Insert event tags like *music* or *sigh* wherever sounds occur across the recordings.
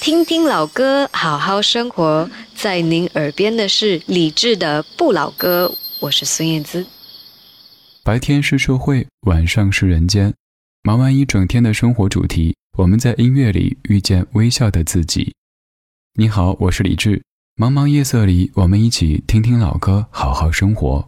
听听老歌，好好生活。在您耳边的是李志的《不老歌》，我是孙燕姿。白天是社会，晚上是人间。忙完一整天的生活主题，我们在音乐里遇见微笑的自己。你好，我是李志。茫茫夜色里，我们一起听听老歌，好好生活。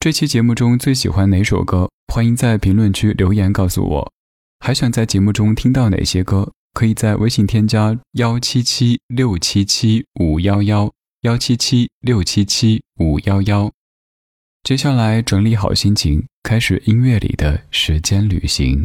这期节目中最喜欢哪首歌？欢迎在评论区留言告诉我。还想在节目中听到哪些歌？可以在微信添加幺七七六七七五幺幺幺七七六七七五幺幺。接下来整理好心情，开始音乐里的时间旅行。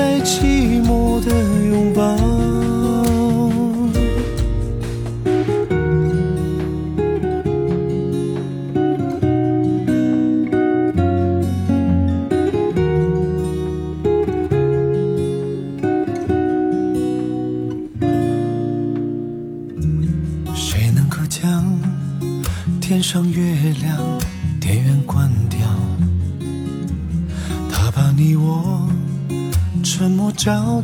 在寂寞的拥抱。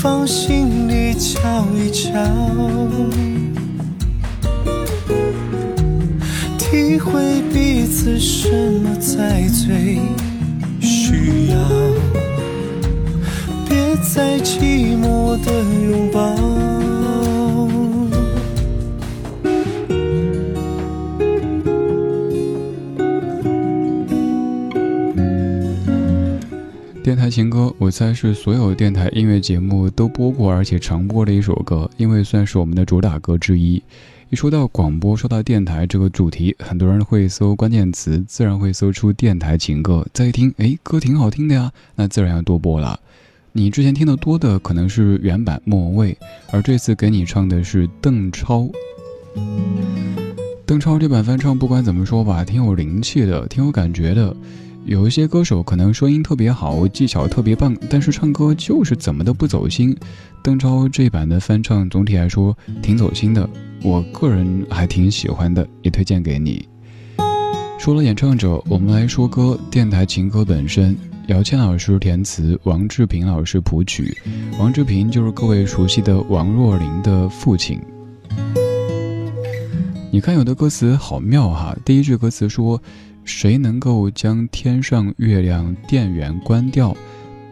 放心里瞧一瞧，体会彼此什么才最需要，别再寂寞的拥抱。电台情歌，我猜是所有电台音乐节目都播过而且常播的一首歌，因为算是我们的主打歌之一。一说到广播，说到电台这个主题，很多人会搜关键词，自然会搜出电台情歌。再一听，哎，歌挺好听的呀，那自然要多播了。你之前听的多的可能是原版莫文蔚，而这次给你唱的是邓超。邓超这版翻唱，不管怎么说吧，挺有灵气的，挺有感觉的。有一些歌手可能声音特别好，技巧特别棒，但是唱歌就是怎么都不走心。邓超这版的翻唱总体来说挺走心的，我个人还挺喜欢的，也推荐给你。说了演唱者，我们来说歌。电台情歌本身，姚谦老师填词，王志平老师谱曲。王志平就是各位熟悉的王若琳的父亲。你看有的歌词好妙哈，第一句歌词说。谁能够将天上月亮电源关掉？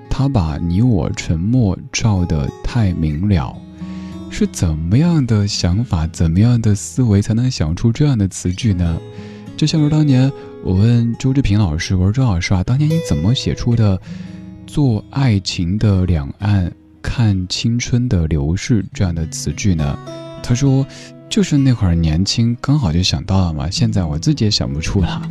他把你我沉默照得太明了。是怎么样的想法，怎么样的思维，才能想出这样的词句呢？就像是当年我问周志平老师：“我说周老师啊，当年你怎么写出的做爱情的两岸，看青春的流逝这样的词句呢？他说，就是那会儿年轻，刚好就想到了嘛。现在我自己也想不出了。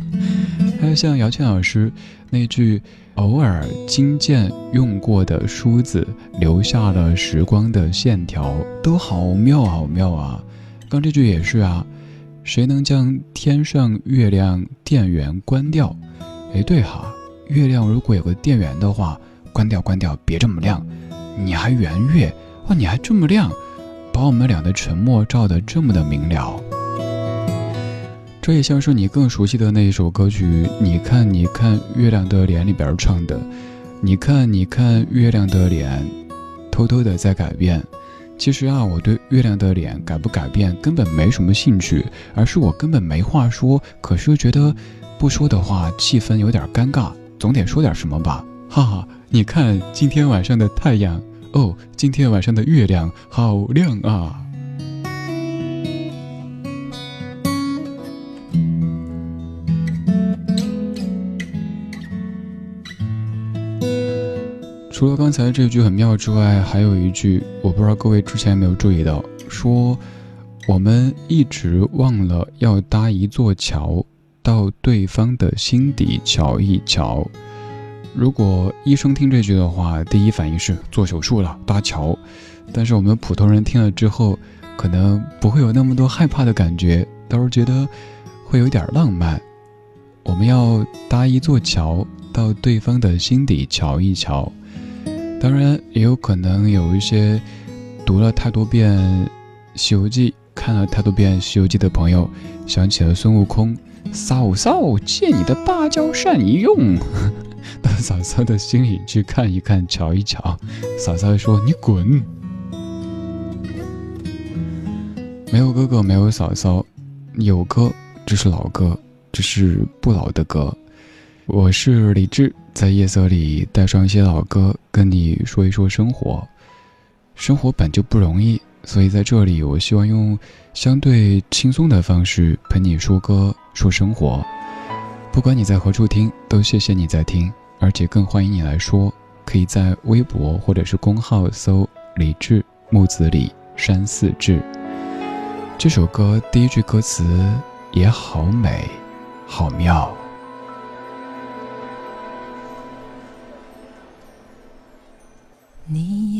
还有像姚谦老师那句“偶尔金剑用过的梳子，留下了时光的线条”，都好妙好妙啊！刚这句也是啊，谁能将天上月亮电源关掉？哎，对哈，月亮如果有个电源的话。关掉，关掉，别这么亮！你还圆月哇，你还这么亮，把我们俩的沉默照得这么的明了。这也像是你更熟悉的那一首歌曲《你看，你看月亮的脸》里边唱的。你看，你看月亮的脸，偷偷的在改变。其实啊，我对月亮的脸改不改变根本没什么兴趣，而是我根本没话说。可是觉得不说的话，气氛有点尴尬，总得说点什么吧，哈哈。你看今天晚上的太阳哦，今天晚上的月亮好亮啊！除了刚才这句很妙之外，还有一句，我不知道各位之前有没有注意到，说我们一直忘了要搭一座桥，到对方的心底瞧一瞧。如果医生听这句的话，第一反应是做手术了搭桥，但是我们普通人听了之后，可能不会有那么多害怕的感觉，倒是觉得会有点浪漫。我们要搭一座桥，到对方的心底瞧一瞧。当然，也有可能有一些读了太多遍《西游记》、看了太多遍《西游记》的朋友，想起了孙悟空：“嫂嫂，借你的芭蕉扇一用。”到 *laughs* 嫂嫂的心里去看一看，瞧一瞧。嫂嫂说：“你滚！”没有哥哥，没有嫂嫂，有歌，这是老歌，这是不老的歌。我是李志，在夜色里带上一些老歌，跟你说一说生活。生活本就不容易，所以在这里，我希望用相对轻松的方式陪你说歌，说生活。不管你在何处听，都谢谢你在听。而且更欢迎你来说，可以在微博或者是公号搜“李志木子李山寺志”。这首歌第一句歌词也好美，好妙。你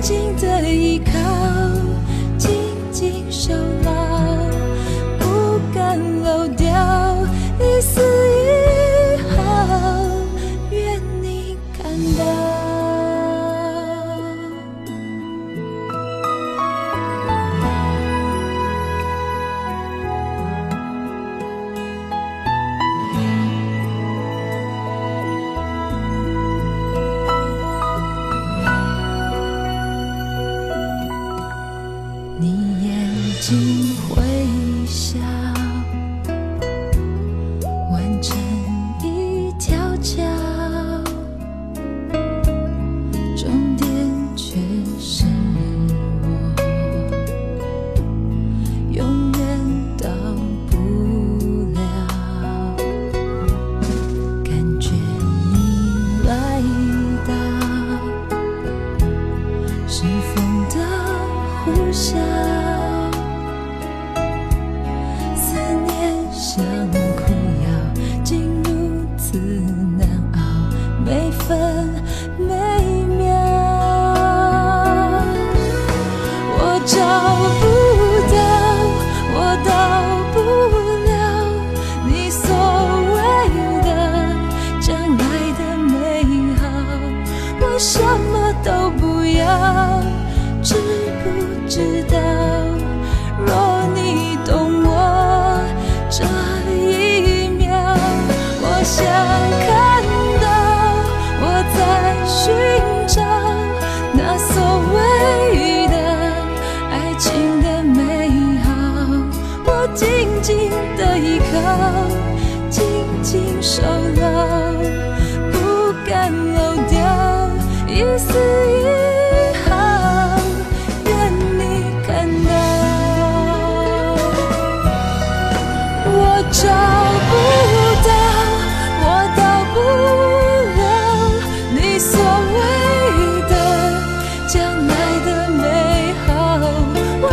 紧紧的依靠。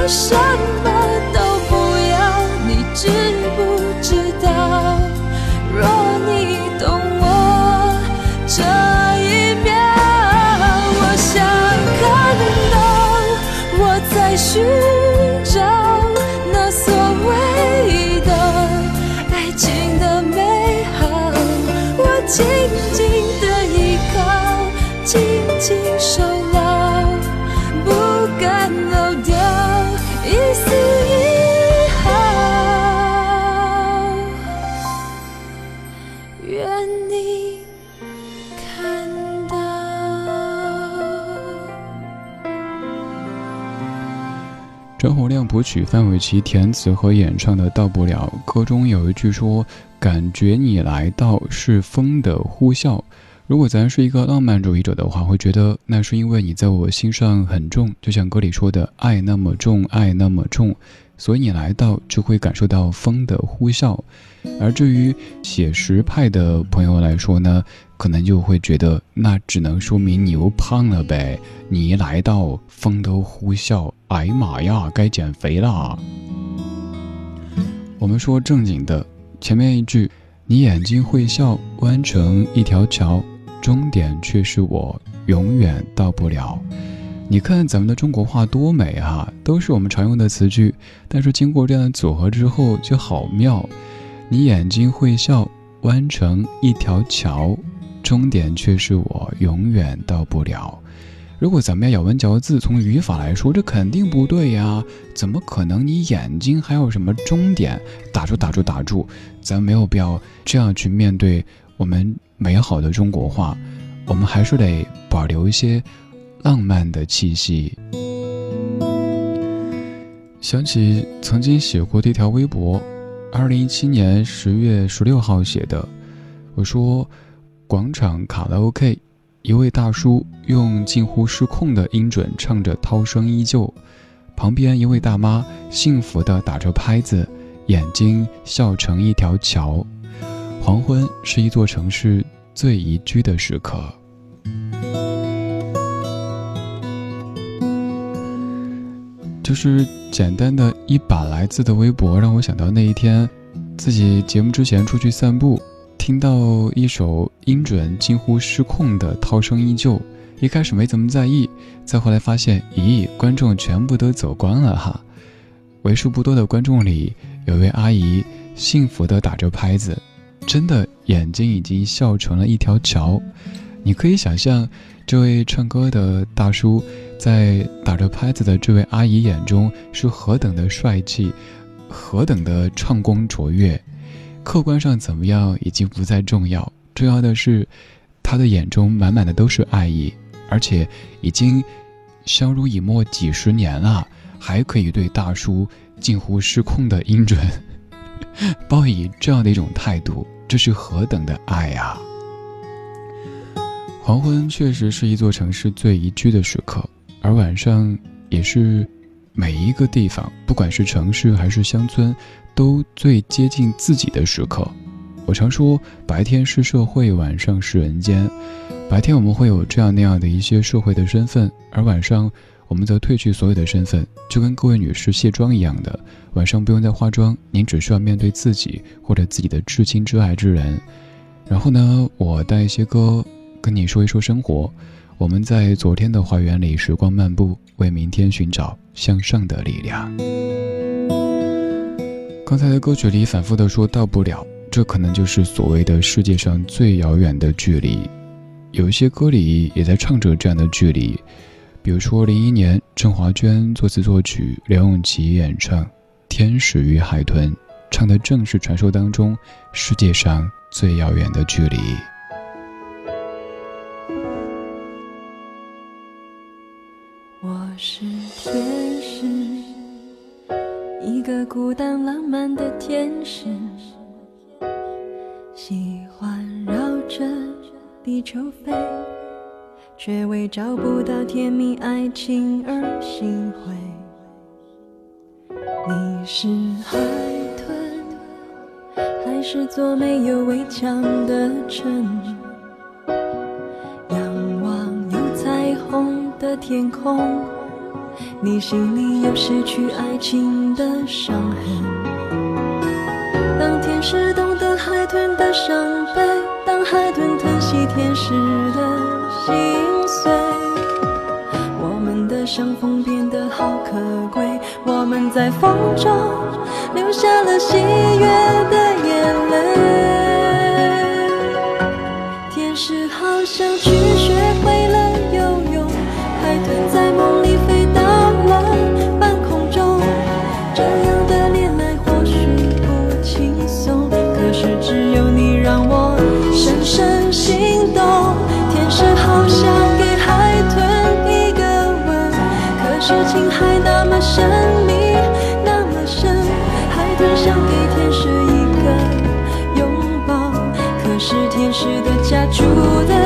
我张洪亮谱曲，范玮琪填词和演唱的《到不了》，歌中有一句说：“感觉你来到是风的呼啸。”如果咱是一个浪漫主义者的话，会觉得那是因为你在我心上很重，就像歌里说的“爱那么重，爱那么重”，所以你来到就会感受到风的呼啸。而至于写实派的朋友来说呢，可能就会觉得那只能说明你又胖了呗。你一来到，风都呼啸，哎呀妈呀，该减肥啦！我们说正经的，前面一句“你眼睛会笑，弯成一条桥，终点却是我永远到不了”。你看咱们的中国话多美啊，都是我们常用的词句，但是经过这样的组合之后就好妙。你眼睛会笑，弯成一条桥，终点却是我永远到不了。如果咱们要咬文嚼字，从语法来说，这肯定不对呀！怎么可能？你眼睛还有什么终点？打住，打住，打住！咱没有必要这样去面对我们美好的中国话，我们还是得保留一些浪漫的气息。想起曾经写过的一条微博。二零一七年十月十六号写的，我说，广场卡拉 OK，一位大叔用近乎失控的音准唱着《涛声依旧》，旁边一位大妈幸福地打着拍子，眼睛笑成一条桥。黄昏是一座城市最宜居的时刻。就是简单的一把来自的微博，让我想到那一天，自己节目之前出去散步，听到一首音准近乎失控的《涛声依旧》，一开始没怎么在意，再后来发现，咦，观众全部都走光了哈。为数不多的观众里，有位阿姨幸福地打着拍子，真的眼睛已经笑成了一条桥。你可以想象，这位唱歌的大叔。在打着拍子的这位阿姨眼中是何等的帅气，何等的唱功卓越，客观上怎么样已经不再重要，重要的是，他的眼中满满的都是爱意，而且已经相濡以沫几十年了，还可以对大叔近乎失控的音准，抱以这样的一种态度，这是何等的爱呀！黄昏确实是一座城市最宜居的时刻。而晚上也是每一个地方，不管是城市还是乡村，都最接近自己的时刻。我常说，白天是社会，晚上是人间。白天我们会有这样那样的一些社会的身份，而晚上我们则褪去所有的身份，就跟各位女士卸妆一样的，晚上不用再化妆，您只需要面对自己或者自己的至亲至爱之人。然后呢，我带一些歌跟你说一说生活。我们在昨天的花园里时光漫步，为明天寻找向上的力量。刚才的歌曲里反复的说到不了，这可能就是所谓的世界上最遥远的距离。有一些歌里也在唱着这样的距离，比如说零一年郑华娟作词作曲，梁咏琪演唱《天使与海豚》，唱的正是传说当中世界上最遥远的距离。我是天，一个孤单浪漫的天使，喜欢绕着地球飞，却为找不到甜蜜爱情而心灰。你是海豚，还是座没有围墙的城？仰望有彩虹的天空，你心里有失去爱情的伤痕。当天使懂得海豚的伤悲，当海豚疼惜天使的。心碎，我们的相逢变得好可贵。我们在风中留下了喜悦的眼泪。天使好想去学会了游泳，海豚在梦里飞事情还那么神秘，那么深。海豚想给天使一个拥抱，可是天使的家住的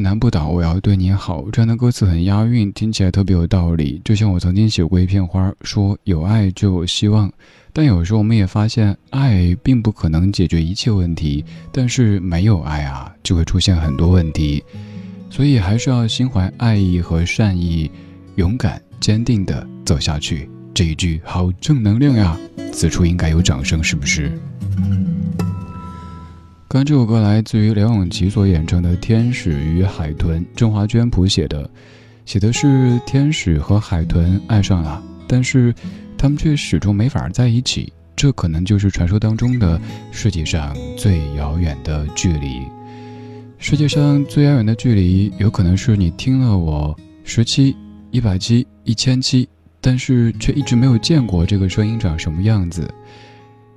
难不倒我要对你好，这样的歌词很押韵，听起来特别有道理。就像我曾经写过一片花，说有爱就有希望。但有时候我们也发现，爱并不可能解决一切问题，但是没有爱啊，就会出现很多问题。所以还是要心怀爱意和善意，勇敢坚定的走下去。这一句好正能量呀！此处应该有掌声，是不是？刚这首歌来自于梁咏琪所演唱的《天使与海豚》，郑华娟谱写的，写的是天使和海豚爱上了，但是他们却始终没法在一起。这可能就是传说当中的世界上最遥远的距离。世界上最遥远的距离，有可能是你听了我十七、一百七、一千七，但是却一直没有见过这个声音长什么样子。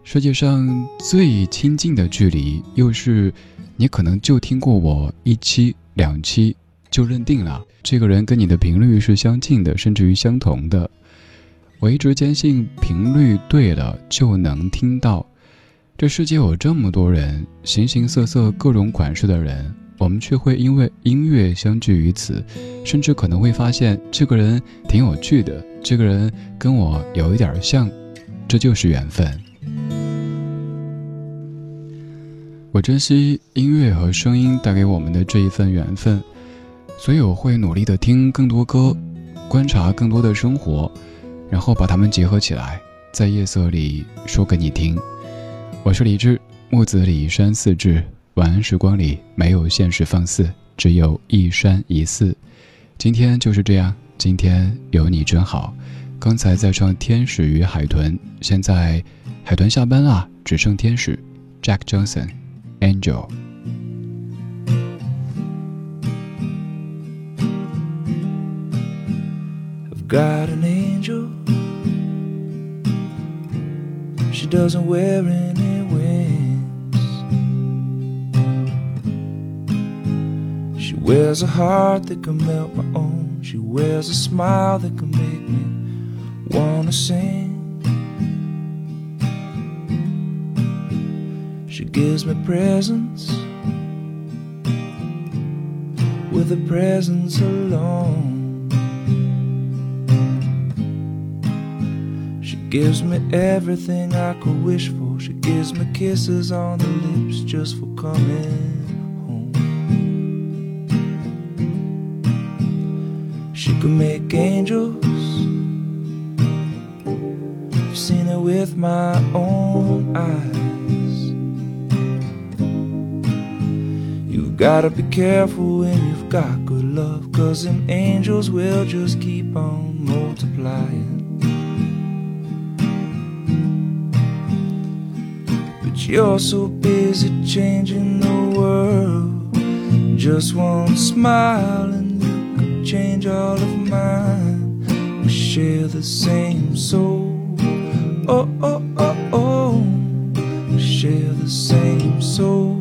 世界上最亲近的距离，又是你可能就听过我一期两期，就认定了这个人跟你的频率是相近的，甚至于相同的。我一直坚信频率对了就能听到。这世界有这么多人，形形色色、各种款式的人，我们却会因为音乐相聚于此，甚至可能会发现这个人挺有趣的，这个人跟我有一点像，这就是缘分。我珍惜音乐和声音带给我们的这一份缘分，所以我会努力的听更多歌，观察更多的生活，然后把它们结合起来，在夜色里说给你听。我是李志，木子李山四志。晚安时光里没有现实放肆，只有一山一寺。今天就是这样，今天有你真好。刚才在唱《天使与海豚》，现在海豚下班了，只剩天使。Jack Johnson。Angel. I've got an angel. She doesn't wear any wings. She wears a heart that can melt my own. She wears a smile that can make me wanna sing. She gives me presents with a presence alone. She gives me everything I could wish for. She gives me kisses on the lips just for coming home. She can make angels. I've seen it with my own eyes. Gotta be careful when you've got good love, cause them angels will just keep on multiplying. But you're so busy changing the world. Just one smile and you could change all of mine. We share the same soul. Oh, oh, oh, oh. We share the same soul.